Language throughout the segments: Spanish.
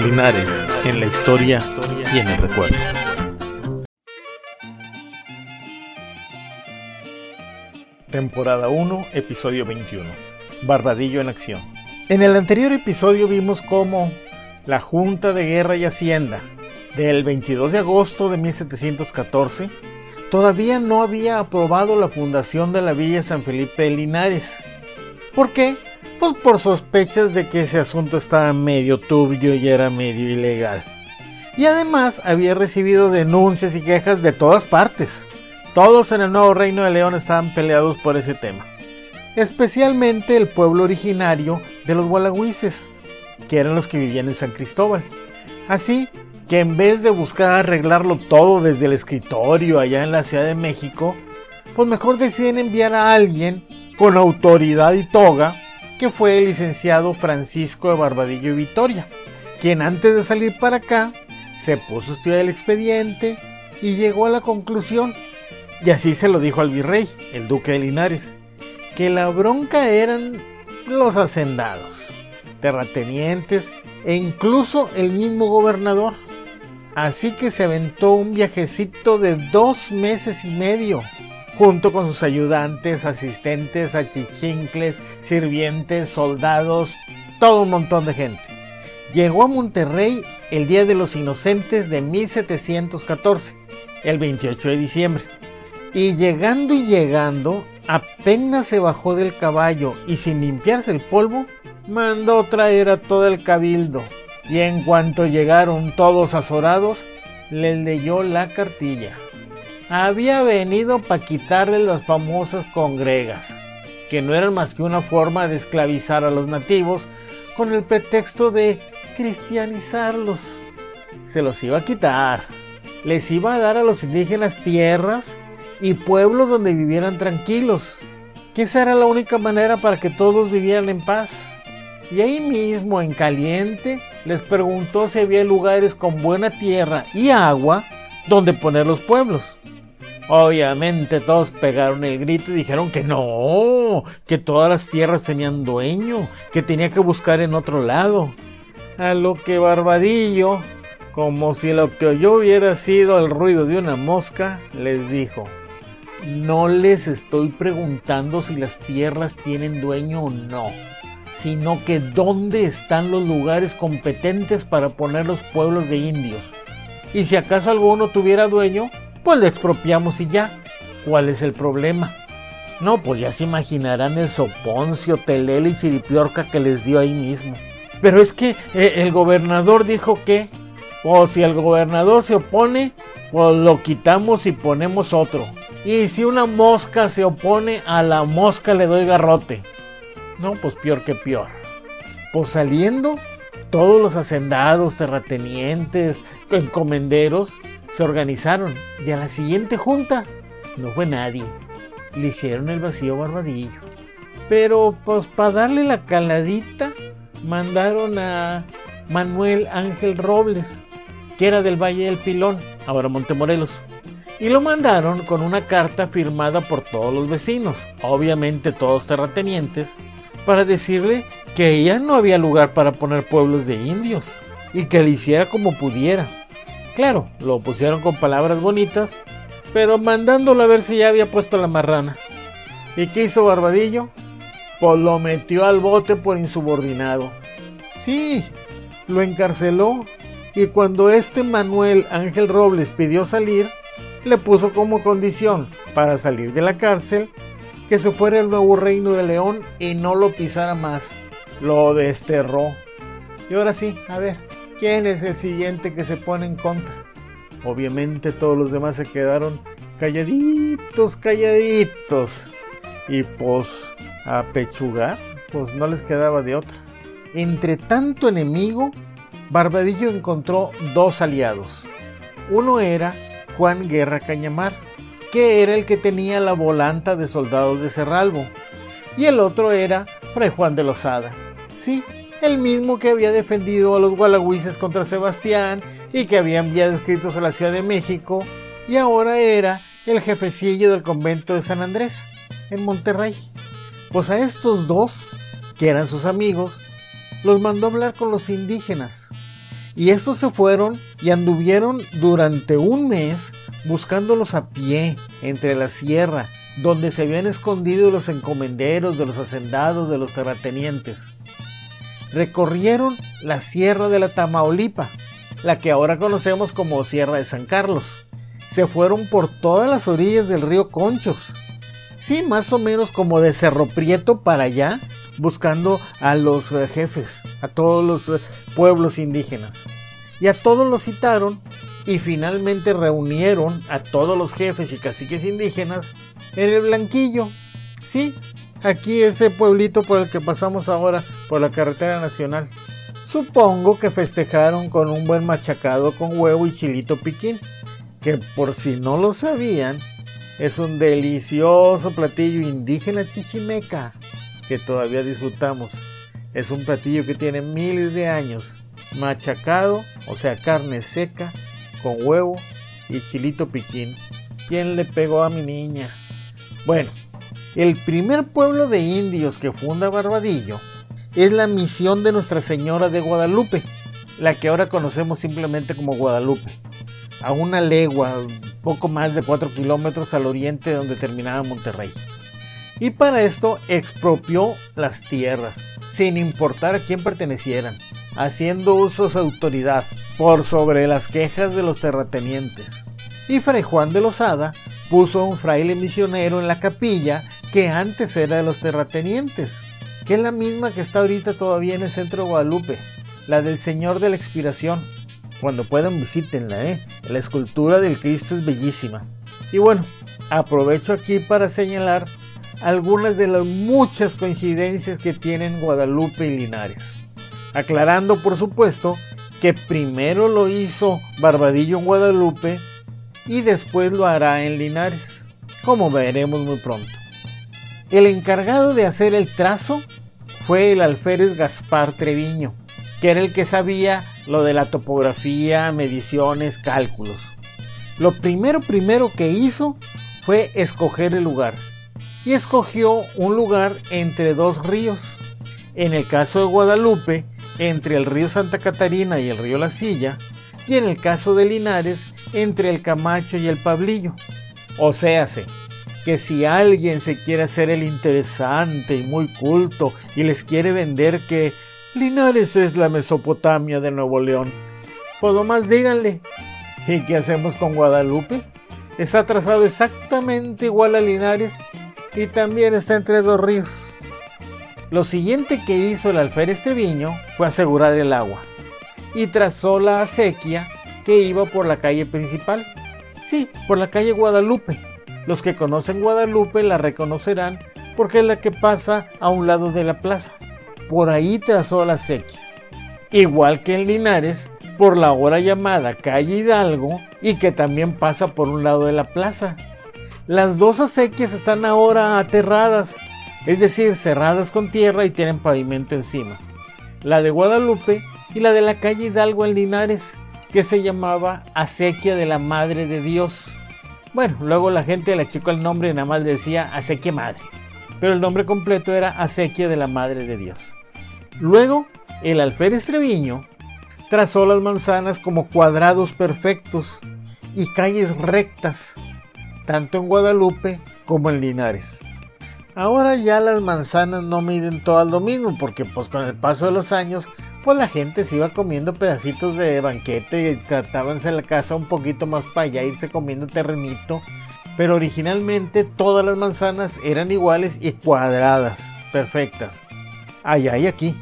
Linares en la historia y en el recuerdo. Temporada 1, episodio 21. Barbadillo en acción. En el anterior episodio vimos cómo la Junta de Guerra y Hacienda del 22 de agosto de 1714 todavía no había aprobado la fundación de la Villa San Felipe de Linares. ¿Por qué? Pues por sospechas de que ese asunto estaba medio turbio y era medio ilegal. Y además había recibido denuncias y quejas de todas partes. Todos en el nuevo reino de León estaban peleados por ese tema. Especialmente el pueblo originario de los gualagüises, que eran los que vivían en San Cristóbal. Así que en vez de buscar arreglarlo todo desde el escritorio allá en la Ciudad de México, pues mejor deciden enviar a alguien con autoridad y toga que fue el licenciado Francisco de Barbadillo y Vitoria, quien antes de salir para acá se puso a estudiar el expediente y llegó a la conclusión, y así se lo dijo al virrey, el duque de Linares, que la bronca eran los hacendados, terratenientes e incluso el mismo gobernador. Así que se aventó un viajecito de dos meses y medio junto con sus ayudantes, asistentes, achichincles, sirvientes, soldados, todo un montón de gente. Llegó a Monterrey el Día de los Inocentes de 1714, el 28 de diciembre. Y llegando y llegando, apenas se bajó del caballo y sin limpiarse el polvo, mandó traer a todo el cabildo. Y en cuanto llegaron todos azorados, les leyó la cartilla había venido para quitarle las famosas congregas, que no eran más que una forma de esclavizar a los nativos con el pretexto de cristianizarlos. Se los iba a quitar, les iba a dar a los indígenas tierras y pueblos donde vivieran tranquilos, que esa era la única manera para que todos vivieran en paz. Y ahí mismo, en caliente, les preguntó si había lugares con buena tierra y agua donde poner los pueblos. Obviamente todos pegaron el grito y dijeron que no, que todas las tierras tenían dueño, que tenía que buscar en otro lado. A lo que Barbadillo, como si lo que oyó hubiera sido el ruido de una mosca, les dijo, no les estoy preguntando si las tierras tienen dueño o no, sino que dónde están los lugares competentes para poner los pueblos de indios. Y si acaso alguno tuviera dueño, pues le expropiamos y ya. ¿Cuál es el problema? No, pues ya se imaginarán el soponcio, telele y chiripiorca que les dio ahí mismo. Pero es que eh, el gobernador dijo que, o si el gobernador se opone, pues lo quitamos y ponemos otro. Y si una mosca se opone, a la mosca le doy garrote. No, pues peor que peor. Pues saliendo, todos los hacendados, terratenientes, encomenderos, se organizaron y a la siguiente junta no fue nadie. Le hicieron el vacío barbadillo. Pero pues para darle la caladita mandaron a Manuel Ángel Robles, que era del Valle del Pilón, ahora Montemorelos. Y lo mandaron con una carta firmada por todos los vecinos, obviamente todos terratenientes, para decirle que ya no había lugar para poner pueblos de indios y que le hiciera como pudiera. Claro, lo pusieron con palabras bonitas, pero mandándolo a ver si ya había puesto la marrana. ¿Y qué hizo Barbadillo? Pues lo metió al bote por insubordinado. Sí, lo encarceló y cuando este Manuel Ángel Robles pidió salir, le puso como condición para salir de la cárcel que se fuera al nuevo reino de León y no lo pisara más. Lo desterró. Y ahora sí, a ver, ¿Quién es el siguiente que se pone en contra? Obviamente todos los demás se quedaron calladitos, calladitos. Y pues a pechugar, pues no les quedaba de otra. Entre tanto enemigo, Barbadillo encontró dos aliados. Uno era Juan Guerra Cañamar, que era el que tenía la volanta de soldados de Cerralbo. Y el otro era Fray Juan de Lozada. Sí, el mismo que había defendido a los gualagüises contra Sebastián y que había enviado escritos a la Ciudad de México, y ahora era el jefecillo del convento de San Andrés, en Monterrey. Pues a estos dos, que eran sus amigos, los mandó a hablar con los indígenas. Y estos se fueron y anduvieron durante un mes buscándolos a pie entre la sierra, donde se habían escondido los encomenderos de los hacendados de los terratenientes. Recorrieron la sierra de la Tamaulipa, la que ahora conocemos como Sierra de San Carlos. Se fueron por todas las orillas del río Conchos. Sí, más o menos como de Cerro Prieto para allá, buscando a los eh, jefes, a todos los eh, pueblos indígenas. Y a todos los citaron y finalmente reunieron a todos los jefes y caciques indígenas en el Blanquillo. Sí, aquí ese pueblito por el que pasamos ahora por la carretera nacional. Supongo que festejaron con un buen machacado con huevo y chilito piquín, que por si no lo sabían, es un delicioso platillo indígena chichimeca que todavía disfrutamos. Es un platillo que tiene miles de años, machacado, o sea, carne seca, con huevo y chilito piquín. ¿Quién le pegó a mi niña? Bueno, el primer pueblo de indios que funda Barbadillo es la misión de Nuestra Señora de Guadalupe, la que ahora conocemos simplemente como Guadalupe, a una legua, poco más de 4 kilómetros al oriente de donde terminaba Monterrey. Y para esto expropió las tierras, sin importar a quién pertenecieran, haciendo uso de su autoridad por sobre las quejas de los terratenientes. Y Fray Juan de Lozada puso un fraile misionero en la capilla que antes era de los terratenientes, que es la misma que está ahorita todavía en el centro de Guadalupe, la del Señor de la Expiración. Cuando puedan visítenla, ¿eh? la escultura del Cristo es bellísima. Y bueno, aprovecho aquí para señalar algunas de las muchas coincidencias que tienen Guadalupe y Linares. Aclarando, por supuesto, que primero lo hizo Barbadillo en Guadalupe y después lo hará en Linares, como veremos muy pronto. El encargado de hacer el trazo fue el alférez Gaspar Treviño, que era el que sabía lo de la topografía, mediciones, cálculos. Lo primero primero que hizo fue escoger el lugar y escogió un lugar entre dos ríos. En el caso de Guadalupe, entre el río Santa Catarina y el río La Silla, y en el caso de Linares, entre el Camacho y el Pablillo. O séase, que si alguien se quiere hacer el interesante y muy culto y les quiere vender que Linares es la Mesopotamia de Nuevo León, pues más díganle. ¿Y qué hacemos con Guadalupe? Está trazado exactamente igual a Linares y también está entre dos ríos. Lo siguiente que hizo el alférez Treviño fue asegurar el agua y trazó la acequia que iba por la calle principal. Sí, por la calle Guadalupe. Los que conocen Guadalupe la reconocerán porque es la que pasa a un lado de la plaza. Por ahí trazó la acequia. Igual que en Linares, por la ahora llamada calle Hidalgo y que también pasa por un lado de la plaza. Las dos acequias están ahora aterradas, es decir, cerradas con tierra y tienen pavimento encima. La de Guadalupe y la de la calle Hidalgo en Linares, que se llamaba Acequia de la Madre de Dios. Bueno, luego la gente le achicó el nombre y nada más decía Acequia Madre, pero el nombre completo era Acequia de la Madre de Dios. Luego, el alférez Treviño trazó las manzanas como cuadrados perfectos y calles rectas tanto en Guadalupe como en Linares. Ahora ya las manzanas no miden todo lo mismo porque pues con el paso de los años pues la gente se iba comiendo pedacitos de banquete y tratábanse la casa un poquito más para allá irse comiendo terrenito. Pero originalmente todas las manzanas eran iguales y cuadradas, perfectas. Allá y aquí.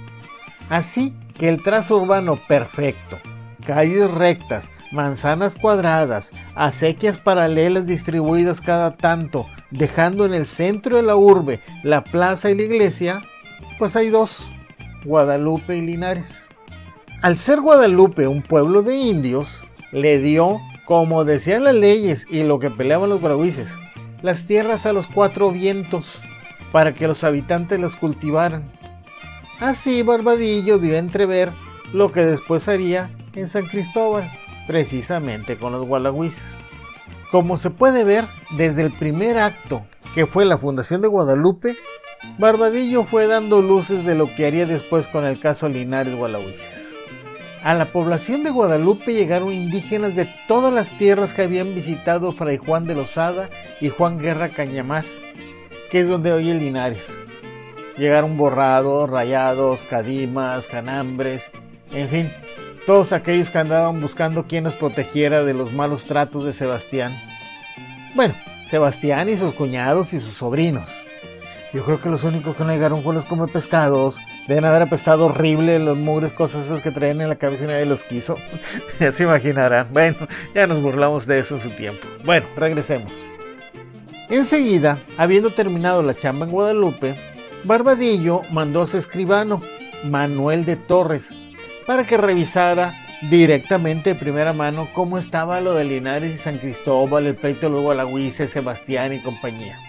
Así que el trazo urbano perfecto, calles rectas, manzanas cuadradas, acequias paralelas distribuidas cada tanto, dejando en el centro de la urbe la plaza y la iglesia, pues hay dos, Guadalupe y Linares. Al ser Guadalupe un pueblo de indios, le dio, como decían las leyes y lo que peleaban los brahuices, las tierras a los cuatro vientos para que los habitantes las cultivaran. Así Barbadillo dio a entrever lo que después haría en San Cristóbal precisamente con los gualagüises. Como se puede ver, desde el primer acto, que fue la fundación de Guadalupe, Barbadillo fue dando luces de lo que haría después con el caso Linares Gualagüises. A la población de Guadalupe llegaron indígenas de todas las tierras que habían visitado Fray Juan de Lozada y Juan Guerra Cañamar, que es donde hoy el Linares. Llegaron borrados, rayados, cadimas, canambres, en fin, todos aquellos que andaban buscando quien nos protegiera de los malos tratos de Sebastián. Bueno, Sebastián y sus cuñados y sus sobrinos. Yo creo que los únicos que no llegaron fueron los come pescados. Deben haber apestado horrible los mugres cosas esas que traen en la cabeza y nadie los quiso. ya se imaginarán. Bueno, ya nos burlamos de eso en su tiempo. Bueno, regresemos. Enseguida, habiendo terminado la chamba en Guadalupe, Barbadillo mandó a su escribano, Manuel de Torres, para que revisara directamente de primera mano cómo estaba lo de Linares y San Cristóbal, el pleito luego a la Huice, Sebastián y compañía.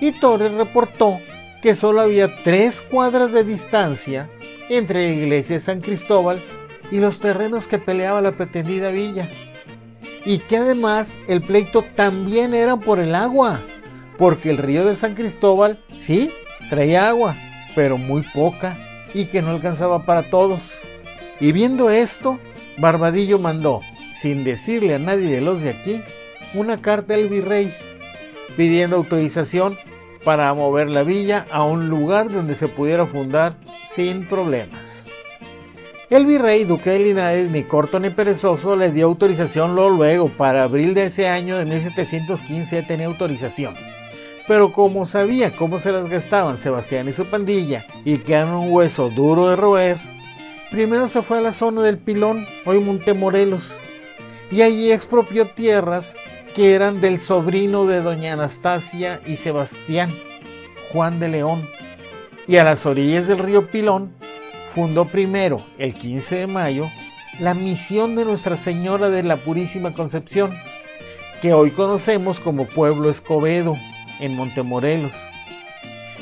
Y Torres reportó que solo había tres cuadras de distancia entre la iglesia de San Cristóbal y los terrenos que peleaba la pretendida villa. Y que además el pleito también era por el agua, porque el río de San Cristóbal sí traía agua, pero muy poca y que no alcanzaba para todos. Y viendo esto, Barbadillo mandó, sin decirle a nadie de los de aquí, una carta al virrey pidiendo autorización para mover la villa a un lugar donde se pudiera fundar sin problemas. El virrey duque de Linares, ni corto ni perezoso, le dio autorización luego, para abril de ese año de 1715 tenía autorización. Pero como sabía cómo se las gastaban Sebastián y su pandilla y que eran un hueso duro de roer, Primero se fue a la zona del Pilón, hoy Montemorelos, y allí expropió tierras que eran del sobrino de doña Anastasia y Sebastián, Juan de León. Y a las orillas del río Pilón fundó primero, el 15 de mayo, la misión de Nuestra Señora de la Purísima Concepción, que hoy conocemos como Pueblo Escobedo, en Montemorelos.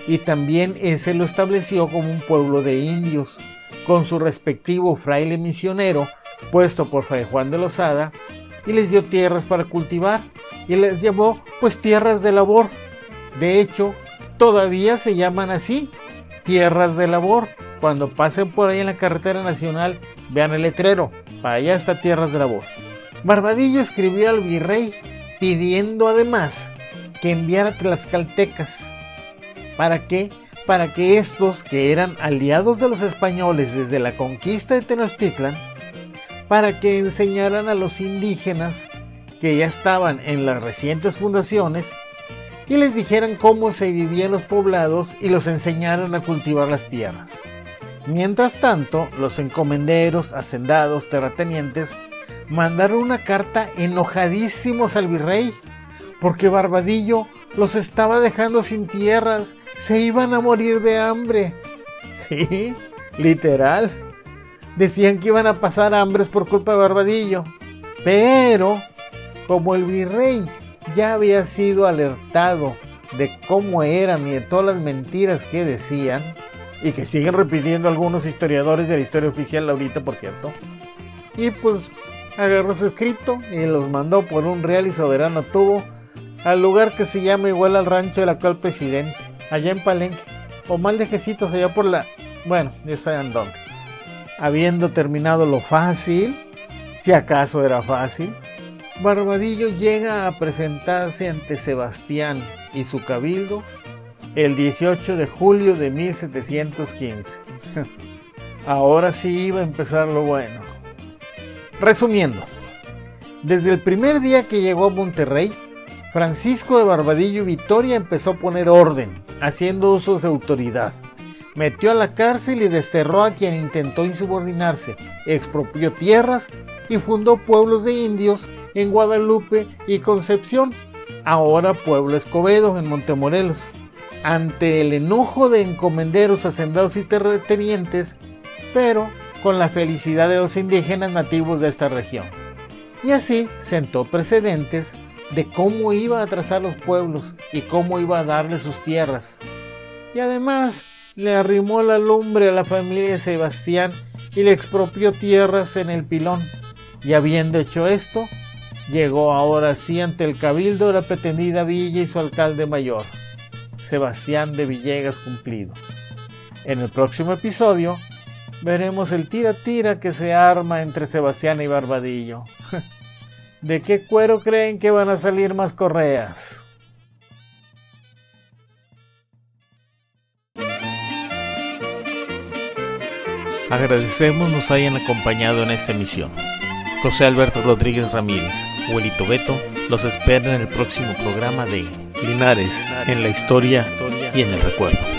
Y también ese lo estableció como un pueblo de indios, con su respectivo fraile misionero puesto por Fray Juan de Lozada y les dio tierras para cultivar y les llamó pues tierras de labor. De hecho, todavía se llaman así, tierras de labor. Cuando pasen por ahí en la carretera nacional, vean el letrero, para allá está tierras de labor. Barbadillo escribió al virrey pidiendo además que enviara tlaxcaltecas para que para que estos, que eran aliados de los españoles desde la conquista de Tenochtitlan, para que enseñaran a los indígenas que ya estaban en las recientes fundaciones y les dijeran cómo se vivían los poblados y los enseñaran a cultivar las tierras. Mientras tanto, los encomenderos, hacendados, terratenientes mandaron una carta enojadísimos al virrey porque Barbadillo los estaba dejando sin tierras, se iban a morir de hambre. Sí, literal. Decían que iban a pasar hambres por culpa de Barbadillo. Pero, como el virrey ya había sido alertado de cómo eran y de todas las mentiras que decían, y que siguen repitiendo algunos historiadores de la historia oficial ahorita, por cierto, y pues agarró su escrito y los mandó por un real y soberano tubo al lugar que se llama igual al rancho del actual presidente, allá en Palenque, o mal de Jecitos, allá por la... Bueno, ya saben dónde. Habiendo terminado lo fácil, si acaso era fácil, Barbadillo llega a presentarse ante Sebastián y su cabildo el 18 de julio de 1715. Ahora sí iba a empezar lo bueno. Resumiendo, desde el primer día que llegó a Monterrey, Francisco de Barbadillo y Vitoria empezó a poner orden, haciendo uso de autoridad. Metió a la cárcel y desterró a quien intentó insubordinarse, expropió tierras y fundó pueblos de indios en Guadalupe y Concepción, ahora pueblo Escobedo en Montemorelos. Ante el enojo de encomenderos, hacendados y terratenientes, pero con la felicidad de los indígenas nativos de esta región. Y así sentó precedentes de cómo iba a trazar los pueblos y cómo iba a darle sus tierras. Y además le arrimó la lumbre a la familia de Sebastián y le expropió tierras en el pilón. Y habiendo hecho esto, llegó ahora sí ante el cabildo la pretendida villa y su alcalde mayor, Sebastián de Villegas Cumplido. En el próximo episodio veremos el tira-tira que se arma entre Sebastián y Barbadillo. ¿De qué cuero creen que van a salir más correas? Agradecemos nos hayan acompañado en esta emisión. José Alberto Rodríguez Ramírez, Huelito Beto, los espera en el próximo programa de Linares, en la historia y en el recuerdo.